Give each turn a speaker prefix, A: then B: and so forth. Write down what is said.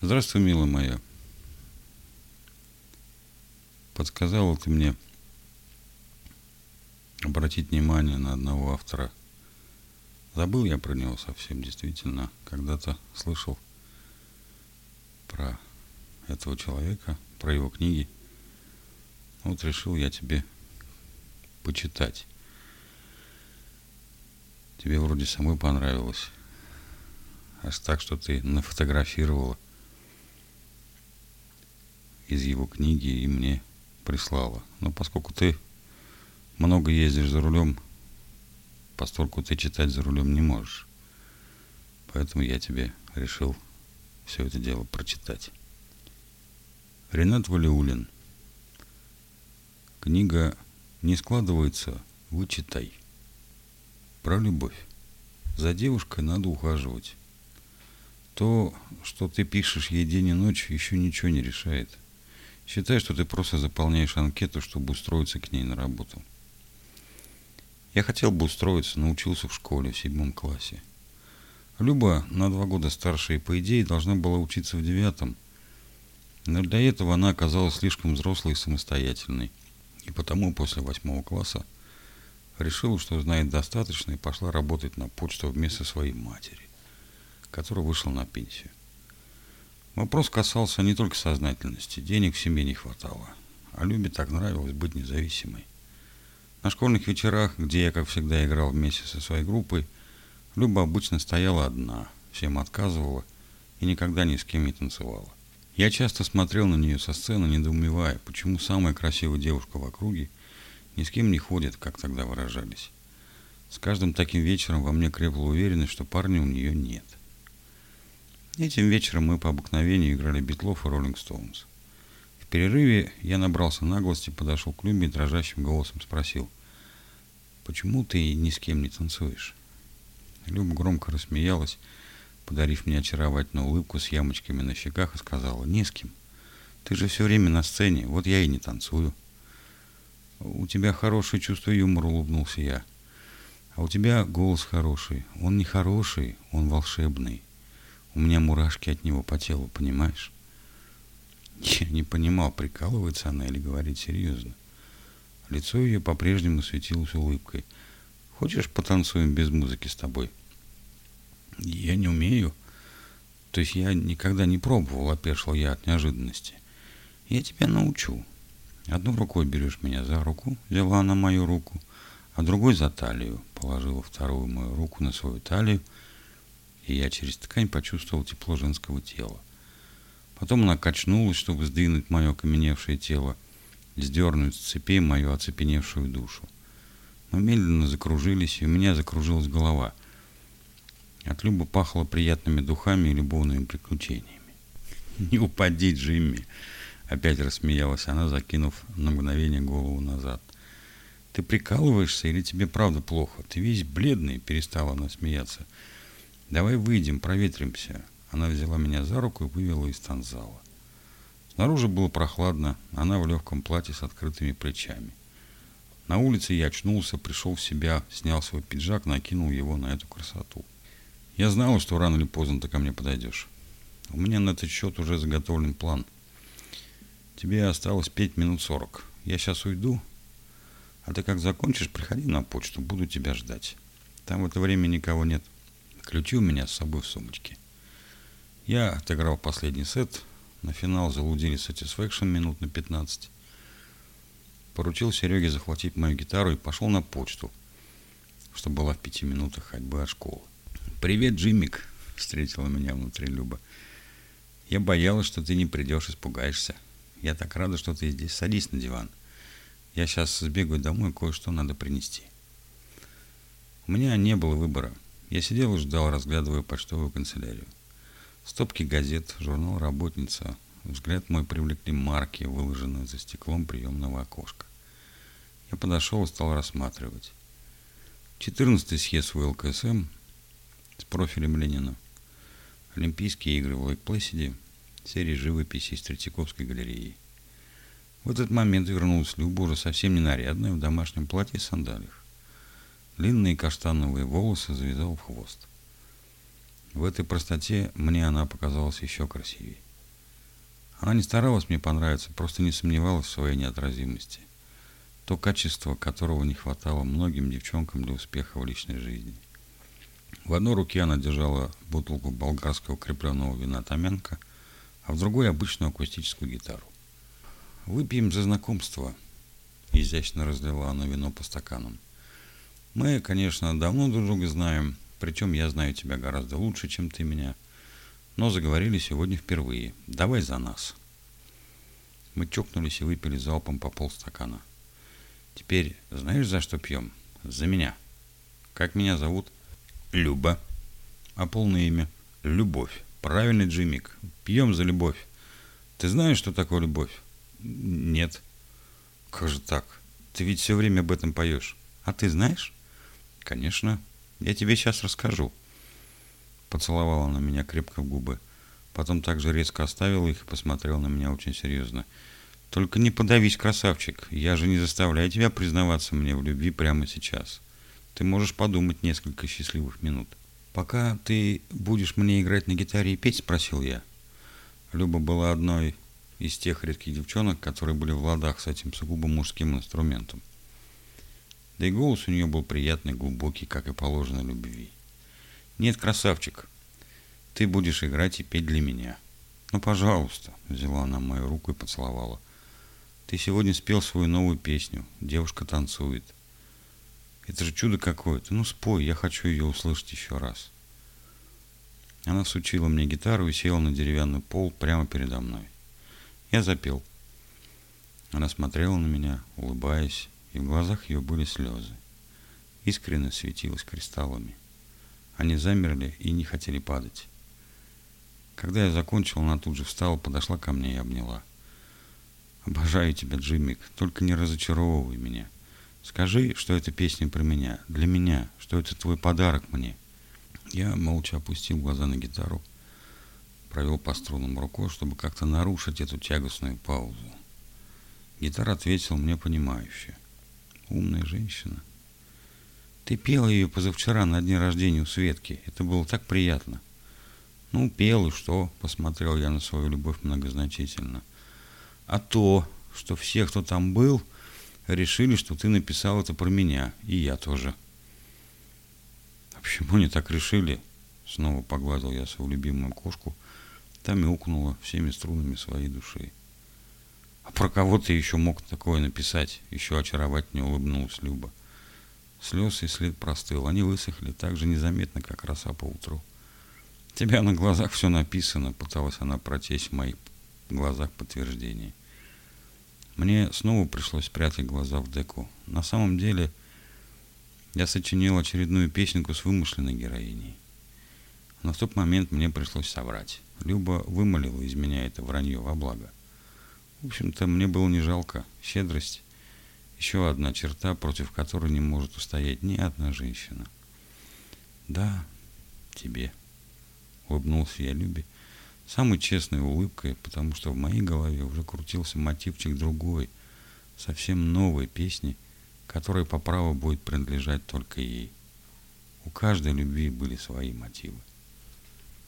A: Здравствуй, милая моя. Подсказала ты мне обратить внимание на одного автора. Забыл я про него совсем, действительно. Когда-то слышал про этого человека, про его книги. Вот решил я тебе почитать. Тебе вроде самой понравилось. Аж так, что ты нафотографировала из его книги и мне прислала. Но поскольку ты много ездишь за рулем, поскольку ты читать за рулем не можешь. Поэтому я тебе решил все это дело прочитать. Ренат Валиулин. Книга «Не складывается, вычитай». Про любовь. За девушкой надо ухаживать. То, что ты пишешь ей день и ночь, еще ничего не решает. Считай, что ты просто заполняешь анкету, чтобы устроиться к ней на работу. Я хотел бы устроиться, научился в школе в седьмом классе. Люба на два года старше и, по идее, должна была учиться в девятом – но для этого она оказалась слишком взрослой и самостоятельной. И потому после восьмого класса решила, что знает достаточно, и пошла работать на почту вместо своей матери, которая вышла на пенсию. Вопрос касался не только сознательности, денег в семье не хватало, а Любе так нравилось быть независимой. На школьных вечерах, где я, как всегда, играл вместе со своей группой, Люба обычно стояла одна, всем отказывала и никогда ни с кем не танцевала. Я часто смотрел на нее со сцены, недоумевая, почему самая красивая девушка в округе ни с кем не ходит, как тогда выражались. С каждым таким вечером во мне крепла уверенность, что парня у нее нет. Этим вечером мы по обыкновению играли Битлов и Роллинг Стоунс. В перерыве я набрался наглости, подошел к Любе и дрожащим голосом спросил, «Почему ты ни с кем не танцуешь?» Люба громко рассмеялась, подарив мне очаровательную улыбку с ямочками на щеках, и сказала, «Не с кем. Ты же все время на сцене, вот я и не танцую». «У тебя хорошее чувство юмора», — улыбнулся я. «А у тебя голос хороший. Он не хороший, он волшебный. У меня мурашки от него по телу, понимаешь?» Я не понимал, прикалывается она или говорит серьезно. Лицо ее по-прежнему светилось улыбкой. «Хочешь, потанцуем без музыки с тобой?» Я не умею. То есть я никогда не пробовал, опешил я от неожиданности. Я тебя научу. Одной рукой берешь меня за руку, взяла она мою руку, а другой за талию, положила вторую мою руку на свою талию, и я через ткань почувствовал тепло женского тела. Потом она качнулась, чтобы сдвинуть мое окаменевшее тело, сдернуть с цепей мою оцепеневшую душу. Мы медленно закружились, и у меня закружилась голова — от Любы пахло приятными духами и любовными приключениями. «Не упади, Джимми!» Опять рассмеялась она, закинув на мгновение голову назад. «Ты прикалываешься или тебе правда плохо? Ты весь бледный!» Перестала она смеяться. «Давай выйдем, проветримся!» Она взяла меня за руку и вывела из танзала. Снаружи было прохладно, она в легком платье с открытыми плечами. На улице я очнулся, пришел в себя, снял свой пиджак, накинул его на эту красоту. Я знала, что рано или поздно ты ко мне подойдешь. У меня на этот счет уже заготовлен план. Тебе осталось пять минут сорок. Я сейчас уйду, а ты как закончишь, приходи на почту, буду тебя ждать. Там в это время никого нет. Ключи у меня с собой в сумочке. Я отыграл последний сет. На финал залудили Satisfaction минут на 15. Поручил Сереге захватить мою гитару и пошел на почту, что была в пяти минутах ходьбы от школы. «Привет, Джиммик!» — встретила меня внутри Люба. «Я боялась, что ты не придешь, испугаешься. Я так рада, что ты здесь. Садись на диван. Я сейчас сбегаю домой, кое-что надо принести». У меня не было выбора. Я сидел и ждал, разглядывая почтовую канцелярию. Стопки газет, журнал «Работница». Взгляд мой привлекли марки, выложенные за стеклом приемного окошка. Я подошел и стал рассматривать. 14-й съезд ВЛКСМ с профилем Ленина. Олимпийские игры в Лейк-Плэсиде, серии живописи из Третьяковской галереи. В этот момент вернулась Люба, уже совсем не нарядная, в домашнем платье и сандалиях. Длинные каштановые волосы завязал в хвост. В этой простоте мне она показалась еще красивее. Она не старалась мне понравиться, просто не сомневалась в своей неотразимости. То качество, которого не хватало многим девчонкам для успеха в личной жизни. В одной руке она держала бутылку болгарского крепленного вина Томянка, а в другой обычную акустическую гитару. «Выпьем за знакомство», — изящно разлила она вино по стаканам. «Мы, конечно, давно друг друга знаем, причем я знаю тебя гораздо лучше, чем ты меня, но заговорили сегодня впервые. Давай за нас». Мы чокнулись и выпили залпом по полстакана. «Теперь знаешь, за что пьем? За меня. Как меня зовут?» Люба. А полное имя? Любовь. Правильный Джимик. Пьем за любовь. Ты знаешь, что такое любовь? Нет. Как же так? Ты ведь все время об этом поешь. А ты знаешь? Конечно. Я тебе сейчас расскажу. Поцеловала она меня крепко в губы. Потом также резко оставила их и посмотрела на меня очень серьезно. Только не подавись, красавчик. Я же не заставляю тебя признаваться мне в любви прямо сейчас. Ты можешь подумать несколько счастливых минут. Пока ты будешь мне играть на гитаре и петь, спросил я. Люба была одной из тех редких девчонок, которые были в ладах с этим сугубо мужским инструментом. Да и голос у нее был приятный, глубокий, как и положено любви. Нет, красавчик, ты будешь играть и петь для меня. Ну, пожалуйста, взяла она мою руку и поцеловала. Ты сегодня спел свою новую песню. Девушка танцует. Это же чудо какое-то. Ну, спой, я хочу ее услышать еще раз. Она сучила мне гитару и села на деревянный пол прямо передо мной. Я запел. Она смотрела на меня, улыбаясь, и в глазах ее были слезы. Искренне светилась кристаллами. Они замерли и не хотели падать. Когда я закончил, она тут же встала, подошла ко мне и обняла. «Обожаю тебя, Джиммик, только не разочаровывай меня». Скажи, что эта песня про меня, для меня, что это твой подарок мне. Я молча опустил глаза на гитару, провел по струнам рукой, чтобы как-то нарушить эту тягостную паузу. Гитара ответила мне понимающе. Женщина. Ты пела ее позавчера на дне рождения у Светки. Это было так приятно. Ну, пел и что? Посмотрел я на свою любовь многозначительно. А то, что все, кто там был, решили, что ты написал это про меня, и я тоже. А почему они так решили? Снова погладил я свою любимую кошку, там и укнула всеми струнами своей души. А про кого ты еще мог такое написать? Еще очаровательнее улыбнулась Люба. Слез и след простыл. Они высохли так же незаметно, как роса по утру. тебя на глазах все написано, пыталась она прочесть в моих глазах подтверждение. Мне снова пришлось спрятать глаза в деку. На самом деле, я сочинил очередную песенку с вымышленной героиней. Но в тот момент мне пришлось соврать. Люба вымолила из меня это вранье во благо. В общем-то, мне было не жалко. Щедрость – еще одна черта, против которой не может устоять ни одна женщина. «Да, тебе», – улыбнулся я Любе, – самой честной улыбкой, потому что в моей голове уже крутился мотивчик другой, совсем новой песни, которая по праву будет принадлежать только ей. У каждой любви были свои мотивы.